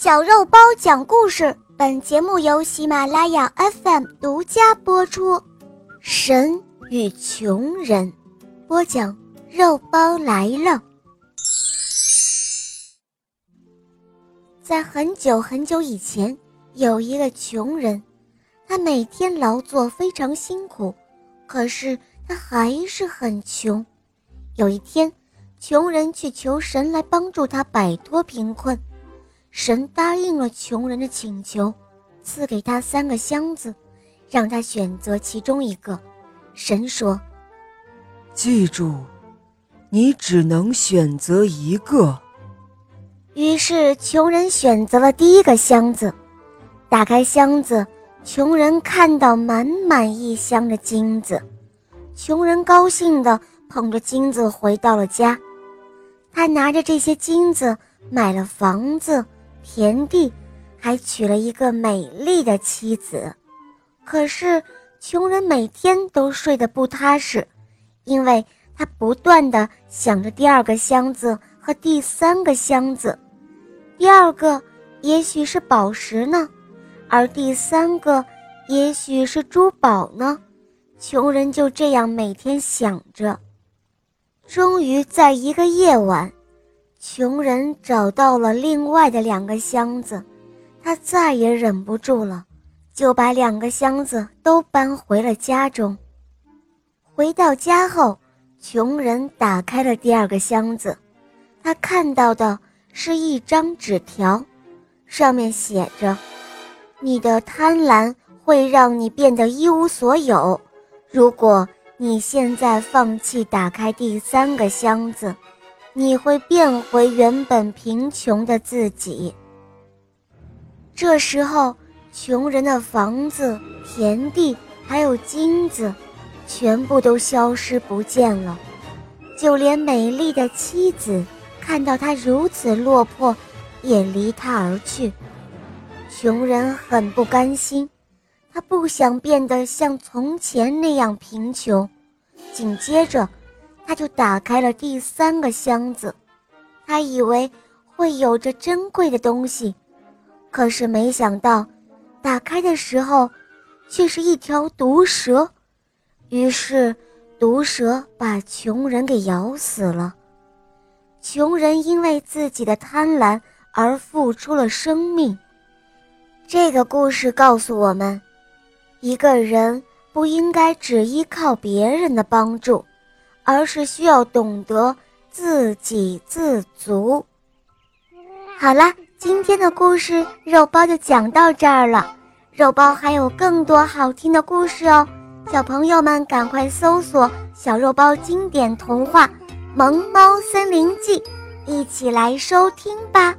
小肉包讲故事，本节目由喜马拉雅 FM 独家播出。神与穷人，播讲肉包来了。在很久很久以前，有一个穷人，他每天劳作非常辛苦，可是他还是很穷。有一天，穷人去求神来帮助他摆脱贫困。神答应了穷人的请求，赐给他三个箱子，让他选择其中一个。神说：“记住，你只能选择一个。”于是穷人选择了第一个箱子。打开箱子，穷人看到满满一箱的金子。穷人高兴地捧着金子回到了家。他拿着这些金子买了房子。田地，还娶了一个美丽的妻子。可是，穷人每天都睡得不踏实，因为他不断的想着第二个箱子和第三个箱子。第二个也许是宝石呢，而第三个也许是珠宝呢。穷人就这样每天想着。终于在一个夜晚。穷人找到了另外的两个箱子，他再也忍不住了，就把两个箱子都搬回了家中。回到家后，穷人打开了第二个箱子，他看到的是一张纸条，上面写着：“你的贪婪会让你变得一无所有，如果你现在放弃打开第三个箱子。”你会变回原本贫穷的自己。这时候，穷人的房子、田地还有金子，全部都消失不见了，就连美丽的妻子看到他如此落魄，也离他而去。穷人很不甘心，他不想变得像从前那样贫穷。紧接着。他就打开了第三个箱子，他以为会有着珍贵的东西，可是没想到，打开的时候，却是一条毒蛇。于是，毒蛇把穷人给咬死了。穷人因为自己的贪婪而付出了生命。这个故事告诉我们，一个人不应该只依靠别人的帮助。而是需要懂得自给自足。好了，今天的故事肉包就讲到这儿了。肉包还有更多好听的故事哦，小朋友们赶快搜索“小肉包经典童话《萌猫森林记》，一起来收听吧。